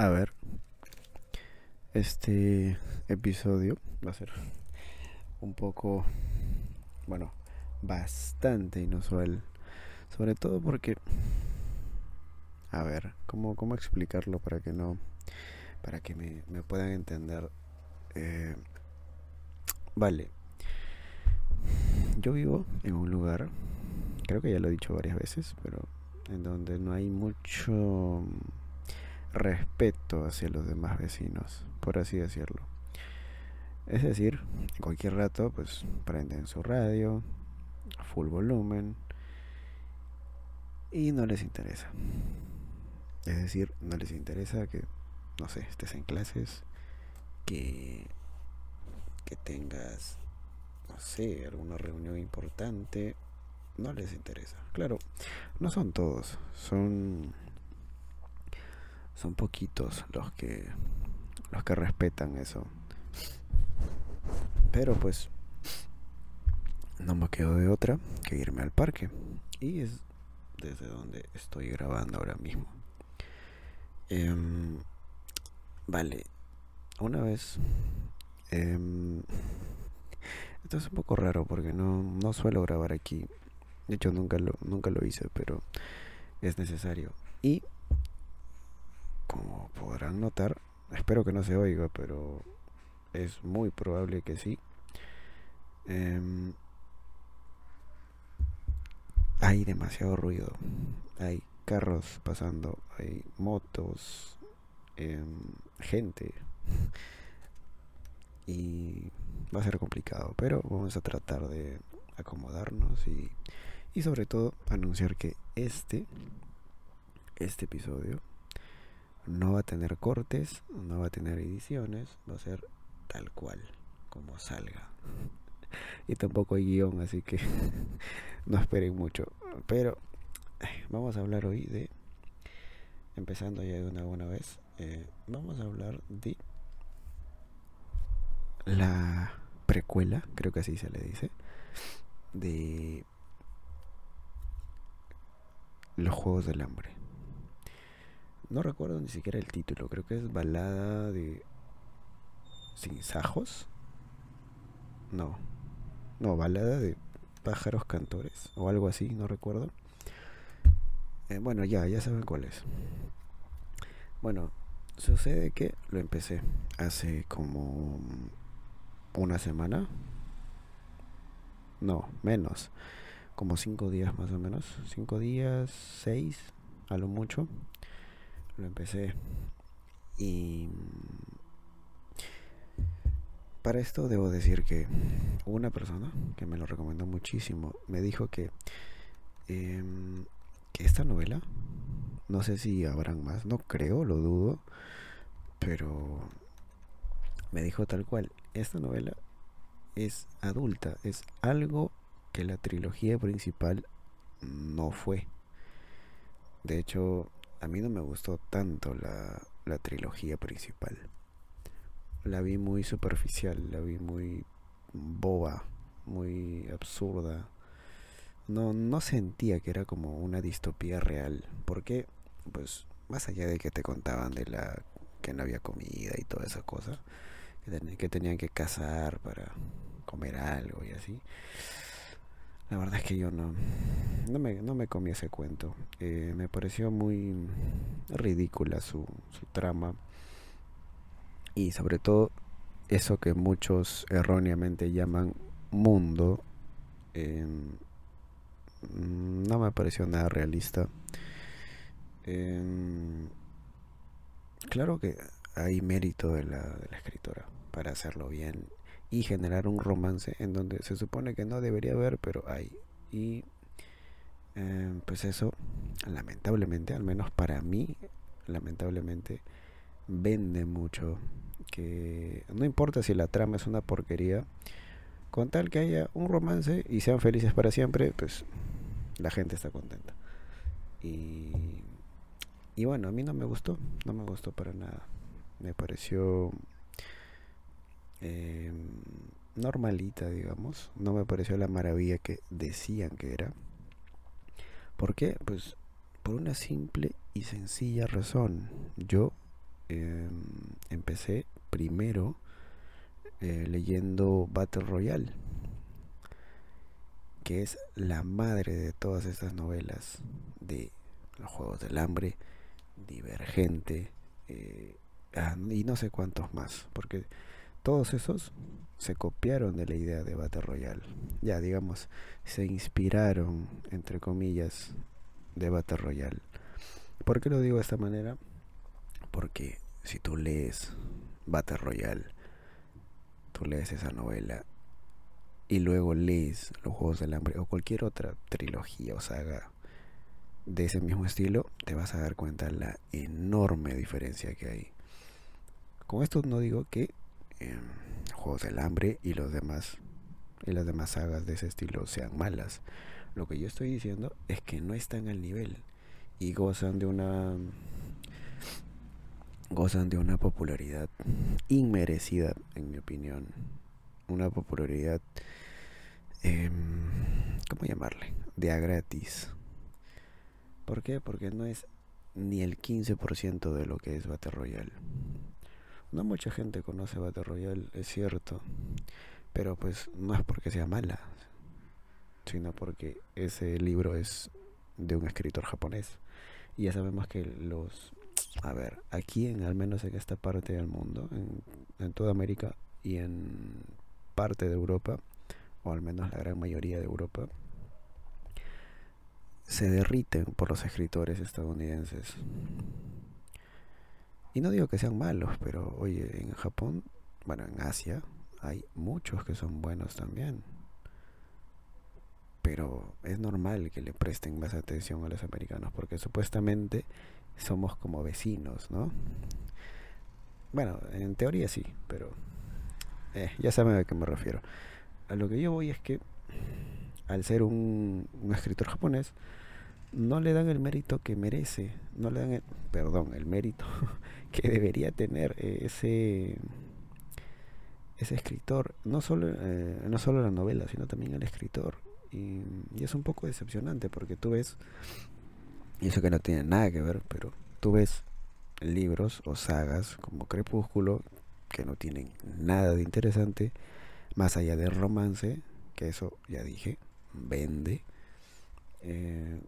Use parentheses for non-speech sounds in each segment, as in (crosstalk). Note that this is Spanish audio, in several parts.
A ver, este episodio va a ser un poco, bueno, bastante inusual. Sobre todo porque, a ver, ¿cómo, cómo explicarlo para que no, para que me, me puedan entender? Eh, vale, yo vivo en un lugar, creo que ya lo he dicho varias veces, pero en donde no hay mucho respeto hacia los demás vecinos, por así decirlo. Es decir, en cualquier rato, pues prenden su radio, a full volumen, y no les interesa. Es decir, no les interesa que, no sé, estés en clases, que, que tengas, no sé, alguna reunión importante, no les interesa. Claro, no son todos, son son poquitos los que los que respetan eso. Pero pues no me quedo de otra que irme al parque y es desde donde estoy grabando ahora mismo. Em, vale, una vez em, esto es un poco raro porque no, no suelo grabar aquí. De hecho nunca lo, nunca lo hice, pero es necesario. Y como podrán notar, espero que no se oiga, pero es muy probable que sí. Em, hay demasiado ruido. Hay carros pasando, hay motos, em, gente. Y va a ser complicado, pero vamos a tratar de acomodarnos y, y sobre todo anunciar que este, este episodio no va a tener cortes, no va a tener ediciones, va a ser tal cual, como salga. Y tampoco hay guion, así que (laughs) no esperen mucho. Pero eh, vamos a hablar hoy de, empezando ya de una buena vez, eh, vamos a hablar de la precuela, creo que así se le dice, de los Juegos del Hambre. No recuerdo ni siquiera el título, creo que es Balada de Sin Sajos. No, no, Balada de Pájaros Cantores o algo así, no recuerdo. Eh, bueno, ya, ya saben cuál es. Bueno, sucede que lo empecé hace como una semana. No, menos. Como cinco días más o menos. Cinco días, seis, a lo mucho lo empecé. Y para esto debo decir que una persona que me lo recomendó muchísimo me dijo que, em, que esta novela, no sé si habrán más, no creo, lo dudo, pero me dijo tal cual, esta novela es adulta, es algo que la trilogía principal no fue. De hecho, a mí no me gustó tanto la, la trilogía principal. La vi muy superficial, la vi muy boba, muy absurda. No, no sentía que era como una distopía real. Porque, pues, más allá de que te contaban de la que no había comida y toda esa cosa, que, que tenían que cazar para comer algo y así la verdad es que yo no, no, me, no me comí ese cuento. Eh, me pareció muy ridícula su, su trama. Y sobre todo eso que muchos erróneamente llaman mundo. Em, no me pareció nada realista. Em, claro que hay mérito de la, de la escritora para hacerlo bien y generar un romance en donde se supone que no debería haber, pero hay. Y eh, pues eso, lamentablemente, al menos para mí, lamentablemente, vende mucho. Que no importa si la trama es una porquería, con tal que haya un romance y sean felices para siempre, pues la gente está contenta. Y, y bueno, a mí no me gustó, no me gustó para nada. Me pareció eh, normalita, digamos. No me pareció la maravilla que decían que era. ¿Por qué? Pues por una simple y sencilla razón. Yo em, empecé primero eh, leyendo Battle Royale, que es la madre de todas estas novelas de los Juegos del Hambre, Divergente eh, ah, y no sé cuántos más, porque todos esos se copiaron de la idea de Battle Royale. Ya, digamos, se inspiraron, entre comillas, de Battle Royale. ¿Por qué lo digo de esta manera? Porque si tú lees Battle Royale, tú lees esa novela y luego lees Los Juegos del Hambre o cualquier otra trilogía o saga de ese mismo estilo, te vas a dar cuenta la enorme diferencia que hay. Con esto no digo que eh, Juegos del Hambre y los demás y las demás sagas de ese estilo sean malas. Lo que yo estoy diciendo es que no están al nivel y gozan de una gozan de una popularidad inmerecida, en mi opinión. Una popularidad, eh, ¿cómo llamarle? De a gratis. ¿Por qué? Porque no es ni el 15% de lo que es Battle Royale. No mucha gente conoce Battle Royale, es cierto. Pero pues no es porque sea mala, sino porque ese libro es de un escritor japonés. Y ya sabemos que los... A ver, aquí en al menos en esta parte del mundo, en, en toda América y en parte de Europa, o al menos la gran mayoría de Europa, se derriten por los escritores estadounidenses. Y no digo que sean malos, pero oye, en Japón, bueno, en Asia, hay muchos que son buenos también. Pero es normal que le presten más atención a los americanos, porque supuestamente somos como vecinos, ¿no? Bueno, en teoría sí, pero eh, ya saben a qué me refiero. A lo que yo voy es que al ser un, un escritor japonés, no le dan el mérito que merece, no le dan, el, perdón, el mérito (laughs) que debería tener ese ese escritor, no solo eh, no solo la novela, sino también el escritor. Y, y, es un poco decepcionante porque tú ves, y eso que no tiene nada que ver, pero tú ves libros o sagas como Crepúsculo que no tienen nada de interesante, más allá del romance, que eso ya dije, vende. Eh,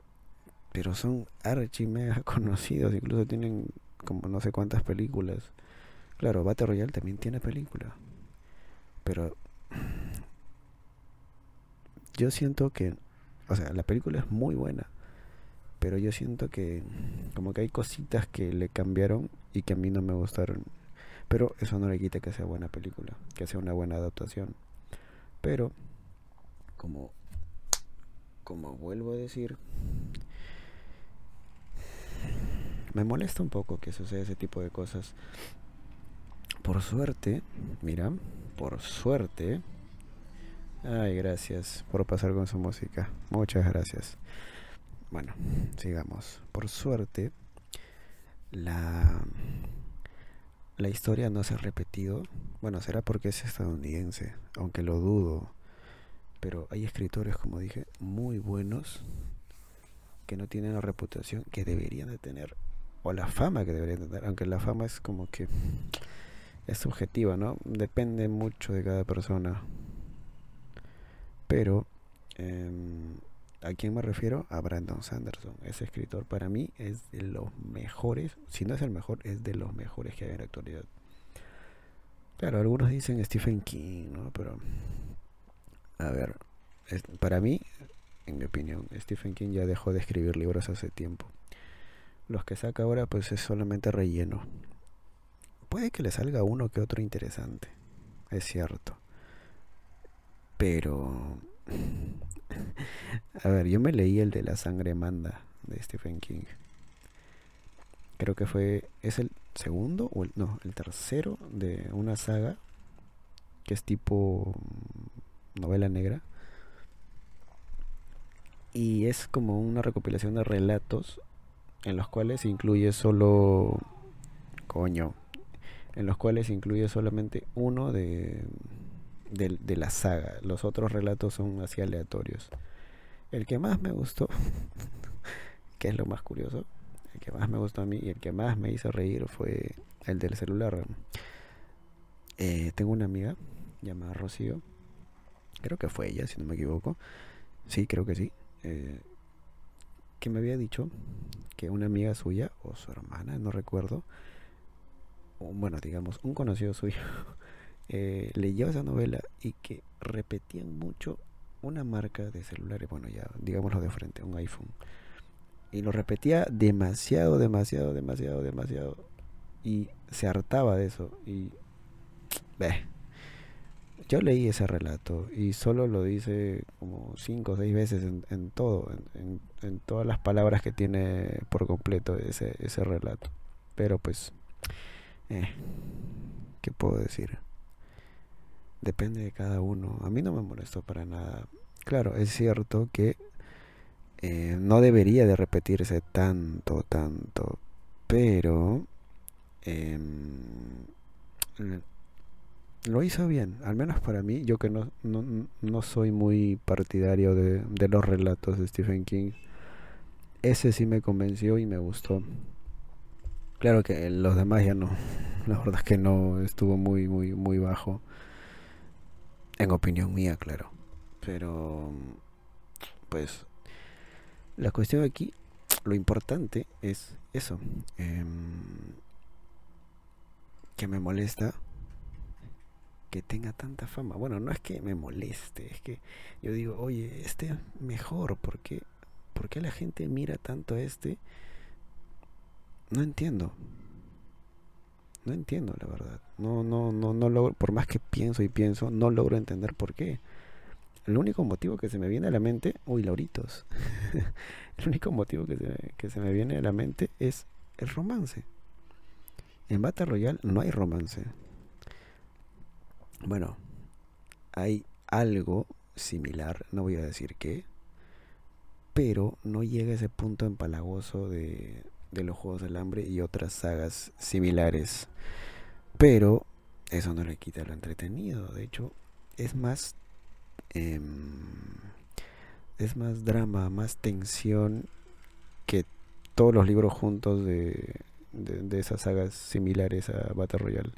pero son archi mega (laughs) conocidos, incluso tienen como no sé cuántas películas. Claro, Battle Royale también tiene película. Pero (sniffs) yo siento que, o sea, la película es muy buena. Pero yo siento que como que hay cositas que le cambiaron y que a mí no me gustaron. Pero eso no le quita que sea buena película, que sea una buena adaptación. Pero como como vuelvo a decir, me molesta un poco que suceda ese tipo de cosas. Por suerte, mira, por suerte. Ay, gracias por pasar con su música. Muchas gracias. Bueno, sigamos. Por suerte, la, la historia no se ha repetido. Bueno, será porque es estadounidense, aunque lo dudo. Pero hay escritores, como dije, muy buenos que no tienen la reputación que deberían de tener o la fama que deberían tener, aunque la fama es como que es subjetiva, ¿no? Depende mucho de cada persona. Pero eh, ¿a quién me refiero? A Brandon Sanderson. Ese escritor para mí es de los mejores, si no es el mejor, es de los mejores que hay en la actualidad. Claro, algunos dicen Stephen King, ¿no? Pero a ver, para mí en mi opinión. Stephen King ya dejó de escribir libros hace tiempo. Los que saca ahora pues es solamente relleno. Puede que le salga uno que otro interesante, es cierto. Pero... (laughs) A ver, yo me leí el de la sangre manda de Stephen King. Creo que fue... ¿Es el segundo o el, no, el tercero de una saga que es tipo novela negra? y es como una recopilación de relatos en los cuales incluye solo coño en los cuales incluye solamente uno de, de, la saga los otros relatos son así aleatorios el que más me gustó (laughs) que es lo más curioso el que más me gustó a mí y el que más me hizo reír fue el del celular. Eh, tengo una amiga llamada Rocío, creo que fue ella, si no me equivoco. Sí, creo que sí. Eh, que me había dicho que una amiga suya, o su hermana, no recuerdo, bueno, digamos, un conocido suyo, (laughs) eh, leyó esa novela y que repetían mucho una marca de celulares, bueno, ya digámoslo de frente, un iPhone. Y lo repetía demasiado, demasiado, demasiado, demasiado. Y se hartaba de eso. Y... (tsk) Ve. Yo leí ese relato y solo lo dice como cinco o seis veces en, todo, en, todas las palabras que tiene por completo ese, ese relato. Pero pues, eh, ¿qué puedo decir? Depende de cada uno. A mí no me molestó para nada. Claro, es cierto que eh, no debería de repetirse tanto, tanto, pero em, lo hizo bien, al menos para mí, yo que no, no, no soy muy partidario de, de, los relatos de Stephen King, ese sí me convenció y me gustó. Claro que los demás ya no, la verdad es que no, estuvo muy, muy, muy bajo, en opinión mía, claro, pero pues la cuestión aquí, lo importante es eso, eh, que me molesta que tenga tanta fama. Bueno, no es que me moleste, es que yo digo, oye, este mejor, ¿por qué, ¿por qué la gente mira tanto a este? No entiendo. No entiendo, la verdad. No, no, no, no logro, por más que pienso y pienso, no logro entender por qué. El único motivo que se me viene a la mente, uy, Lauritos. (laughs) el único motivo que que se me viene a la mente es el romance. En Battle Royale no hay romance. Bueno, hay algo similar, no voy a decir qué, pero no llega a ese punto empalagoso de, los Juegos del Hambre y otras sagas similares. Pero eso no le quita lo entretenido, de hecho es más eh, es más drama, más tensión que todos los libros juntos de, de esas sagas similares a Battle Royale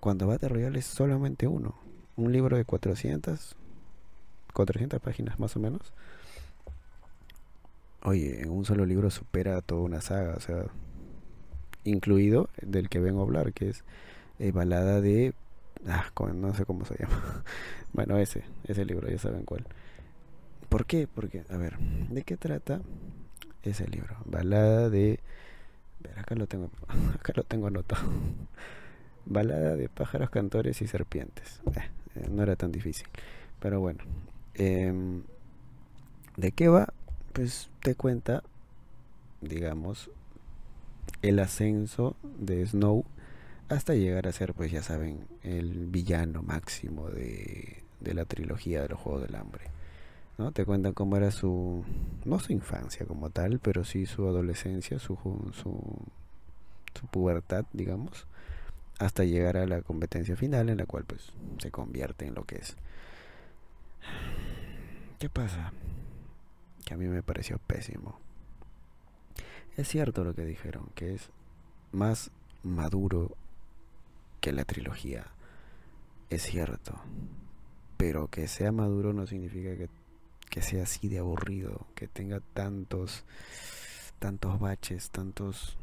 cuando Battle Royale es solamente uno. Un libro de 400, 400 páginas más o menos. Oye, en un solo libro supera toda una saga, o sea, incluido del que vengo a hablar, que es eh, Balada de... Ah, no sé cómo se llama. (laughs) bueno, ese, ese libro, ya saben cuál. ¿Por qué? Porque, a ver, ¿de qué trata ese libro? Balada de... acá lo tengo, (laughs) acá lo tengo anotado. Balada de pájaros, cantores y serpientes. Eh, eh, no era tan difícil. Pero bueno. Em, ¿De qué va? Pues te cuenta, digamos, el ascenso de Snow hasta llegar a ser, pues ya saben, el villano máximo de, de la trilogía de los Juegos del Hambre. ¿no? Te cuentan cómo era su, no su infancia como tal, pero sí su adolescencia, su, su, su pubertad, digamos hasta llegar a la competencia final en la cual pues se convierte en lo que es. ¿Qué pasa? Que a mí me pareció pésimo. Es cierto lo que dijeron, que es más maduro que la trilogía. Es cierto. Pero que sea maduro no significa que, que sea así de aburrido, que tenga tantos tantos baches, tantos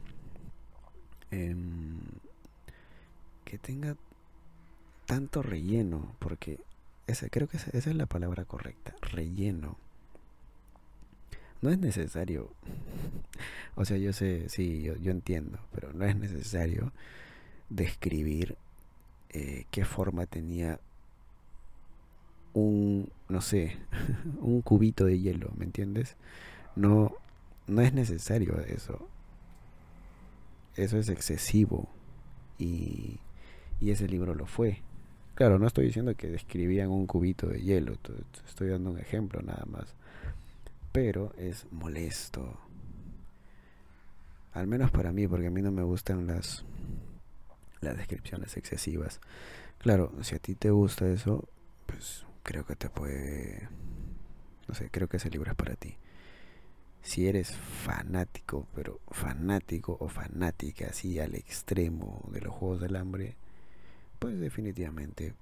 eh, tenga tanto relleno, porque esa, creo que esa, es la palabra correcta, relleno. No es necesario, (laughs) o sea, yo sé, sí, yo, entiendo, pero no es necesario describir eh, qué forma tenía un, no sé, (laughs) un cubito de hielo, ¿me entiendes? No, no es necesario eso. Eso es excesivo y y ese libro lo fue. Claro, no estoy diciendo que describían un cubito de hielo, estoy dando un ejemplo nada más. Pero es molesto. Al menos para mí, porque a mí no me gustan las, las descripciones excesivas. Claro, si a ti te gusta eso, pues creo que te puede... No sé, creo que ese libro es para ti. si eres fanático, pero fanático o fanática así al extremo de los Juegos del Hambre, pues definitivamente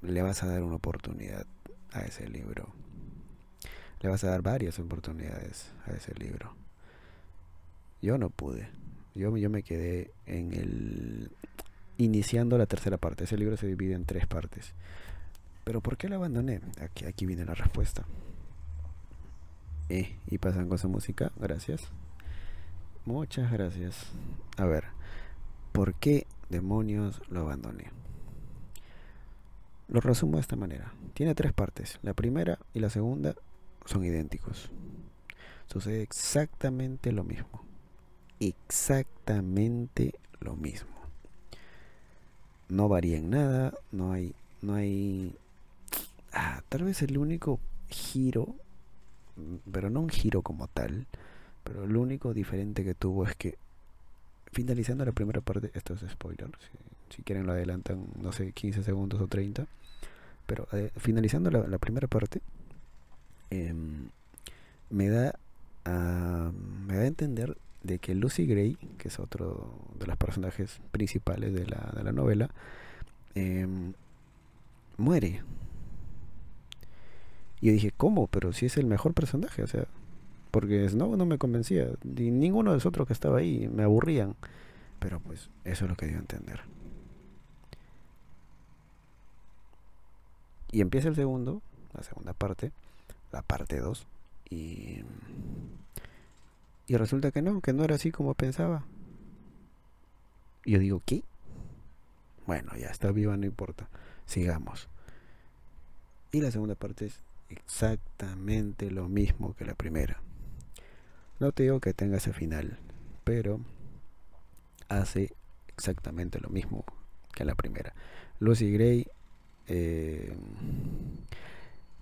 le vas a dar una oportunidad a ese libro. Le vas a dar varias oportunidades a ese libro. Yo no pude. Yo, yo me quedé en el... Iniciando la tercera parte. Ese libro se divide en tres partes. Pero ¿por qué lo abandoné? Aquí, aquí viene la respuesta. Eh, y pasan con su música. Gracias. Muchas gracias. A ver, ¿por qué demonios lo abandoné? Lo resumo de esta manera. Tiene tres partes. La primera y la segunda son idénticos. Sucede exactamente lo mismo. Exactamente lo mismo. No varía en nada, no hay no hay ah, tal vez el único giro, pero no un giro como tal, pero lo único diferente que tuvo es que finalizando la primera parte, esto es spoiler, quieren lo adelantan, no sé, 15 segundos o 30, pero eh, finalizando la primera parte, Em, me da a, me da entender de que Lucy Gray, que es otro de los personajes principales de la, de la novela, em, muere. Y yo dije, ¿cómo? Pero si es el mejor personaje, o sea, porque Snow no me convencía, y ninguno de los otros que estaba ahí me aburrían. Pero pues eso es lo que dio a entender. Y empieza el segundo, la segunda parte, la parte 2 y, y resulta que no, que no era así como pensaba. Y yo digo, ¿qué? Bueno, ya está viva, no importa. Sigamos. Y la segunda parte es exactamente lo mismo que la primera. No te digo que tenga ese final, pero hace exactamente lo mismo que la primera. Lucy Gray eh,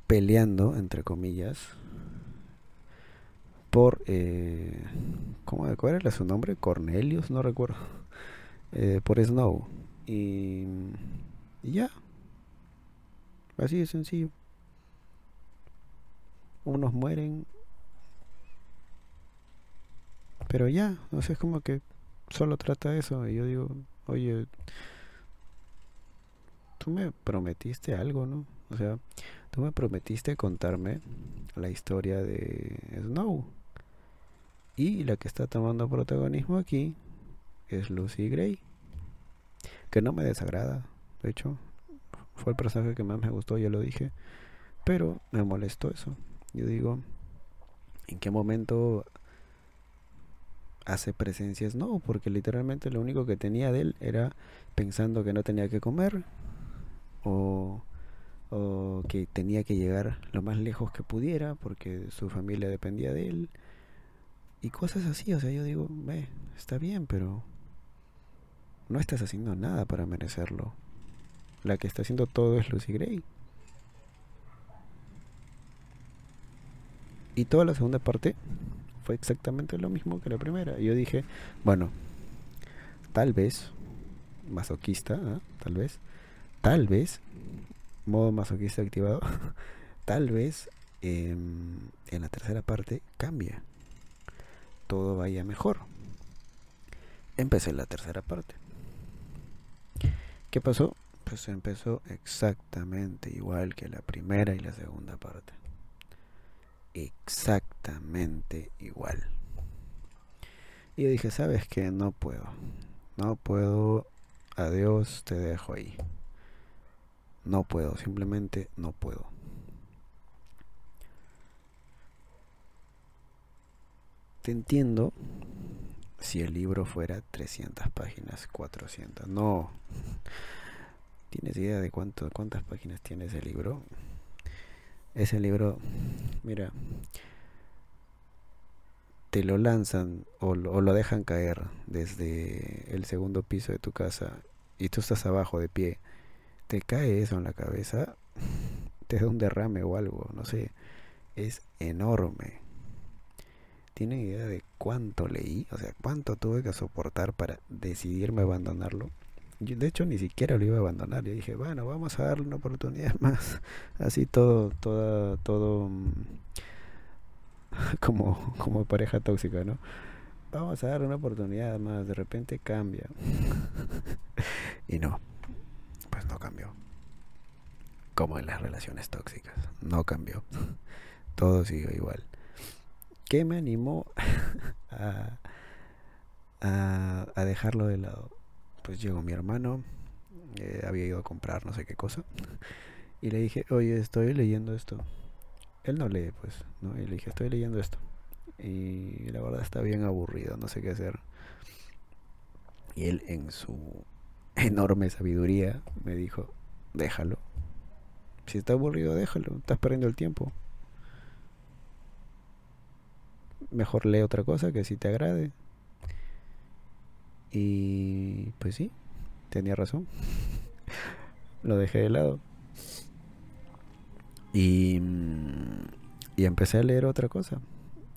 peleando, entre comillas, por, eh, ¿cómo, ¿cuál su nombre? Cornelius, no recuerdo, eh, por Snow. Y, y ya, así de sencillo. Unos mueren, pero ya, no sé, es como que solo trata eso. Y yo digo, oye, tú me prometiste algo, ¿no? O sea, Tú me prometiste contarme la historia de Snow. Y la que está tomando protagonismo aquí es Lucy Gray. Que no me desagrada. De hecho, fue el personaje que más me gustó, ya lo dije. Pero me molestó eso. Yo digo, ¿en qué momento hace presencia Snow? Porque literalmente lo único que tenía de él era pensando que no tenía que comer. O que tenía que llegar lo más lejos que pudiera porque su familia dependía de él y cosas así, o sea, yo digo, ve, está bien, pero no estás haciendo nada para merecerlo. La que está haciendo todo es Lucy Gray. Y toda la segunda parte fue exactamente lo mismo que la primera. Yo dije, bueno, tal vez, masoquista, ¿ah? tal vez, tal vez modo masoquista activado, (laughs) tal vez em, en la tercera parte cambie. Todo vaya mejor. Empecé la tercera parte. ¿Qué pasó? Pues empezó exactamente igual que la primera y la segunda parte. Exactamente igual. Y dije, ¿sabes que No puedo. No puedo. Adiós, te dejo ahí. No puedo, simplemente no puedo. Te entiendo si el libro fuera 300 páginas, 400. No. (laughs) ¿Tienes idea de cuánto, cuántas páginas tiene ese libro? Ese libro, mira, te lo lanzan o lo, o lo dejan caer desde el segundo piso de tu casa y tú estás abajo de pie te cae eso en la cabeza, (laughs) te da un derrame o algo, no sé, es enorme. ¿Tienen idea de cuánto leí? O sea, cuánto tuve que soportar para decidirme abandonarlo. Yo, de hecho, ni siquiera lo iba a abandonar. Yo dije, bueno, vamos a darle una oportunidad (laughs) más. Así todo, todo, todo, mm, (laughs) como, como pareja tóxica, ¿no? Vamos a dar una oportunidad más, de repente cambia. y no, no cambió. Como en las relaciones tóxicas, no cambió. (laughs) Todo sigue igual. ¿Qué me animó (laughs) a, a, dejarlo de lado? Pues llegó mi hermano, eh, había ido a comprar no sé qué cosa, y le dije, oye, estoy leyendo esto. Él no lee, pues, ¿no? Y le dije, estoy leyendo esto. Y la verdad está bien aburrido, no sé qué hacer. Y él en su enorme sabiduría me dijo, déjalo. Si está aburrido, déjalo, estás perdiendo el tiempo. Mejor lee otra cosa que si te agrade. Y pues sí, tenía razón. (laughs) Lo dejé de lado. Y, mm, y empecé a leer otra cosa,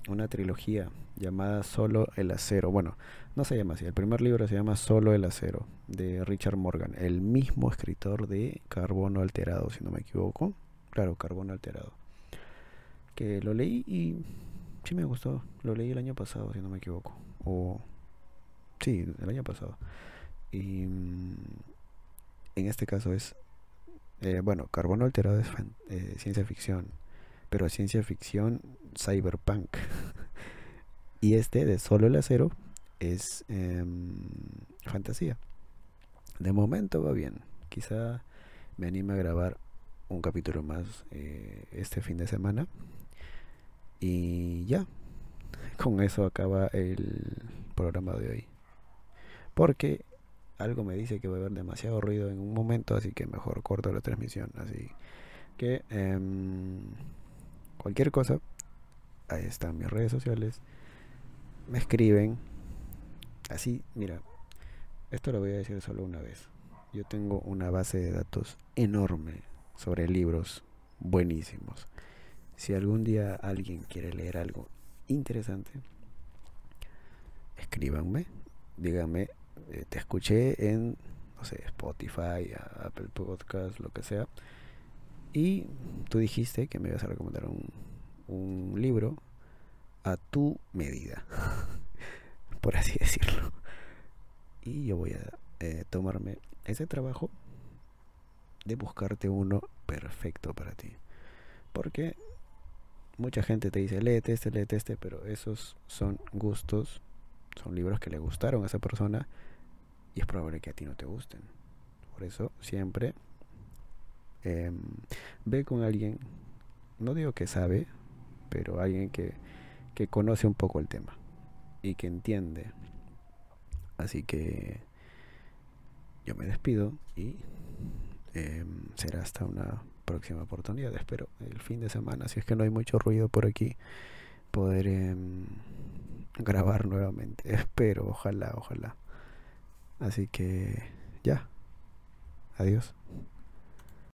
una trilogía llamada Solo el Acero. Bueno, no se llama así, el primer libro se llama Solo el Acero, de Richard Morgan, el mismo escritor de Carbono Alterado, si no me equivoco. Claro, Carbono Alterado. Que lo leí y sí me gustó. Lo leí el año pasado, si no me equivoco. O sí, el año pasado. Y mm, en este caso es eh, bueno, Carbono Alterado es eh, ciencia ficción, pero ciencia ficción cyberpunk. Y este de Solo el Acero es em, fantasía. De momento va bien. Quizá me anime a grabar un capítulo más eh, este fin de semana. Y ya, (laughs) con eso acaba el programa de hoy. Porque algo me dice que va a haber demasiado ruido en un momento, así que mejor corto la transmisión. Así que em, cualquier cosa, ahí están mis redes sociales. Me escriben. Así, mira, esto lo voy a decir solo una vez. Yo tengo una base de datos enorme sobre libros buenísimos. Si algún día alguien quiere leer algo interesante, escríbanme, díganme eh, te escuché en, no sé, Spotify, Apple Podcast, lo que sea, y tú dijiste que me ibas a recomendar un, un libro a tu medida, (laughs) por así decirlo. Y yo voy a eh, tomarme ese trabajo de buscarte uno perfecto para ti. Porque mucha gente te dice, léete este, léete este, pero esos son gustos, son libros que le gustaron a esa persona y es probable que a ti no te gusten. Por eso siempre em, ve con alguien, no digo que sabe, pero alguien que, que conoce un poco el tema y que entiende. Así que yo me despido y em, será hasta una próxima oportunidad. Espero el fin de semana, si es que no hay mucho ruido por aquí, poder em, grabar nuevamente. (laughs) Espero, ojalá, ojalá. Así que ya. Adiós.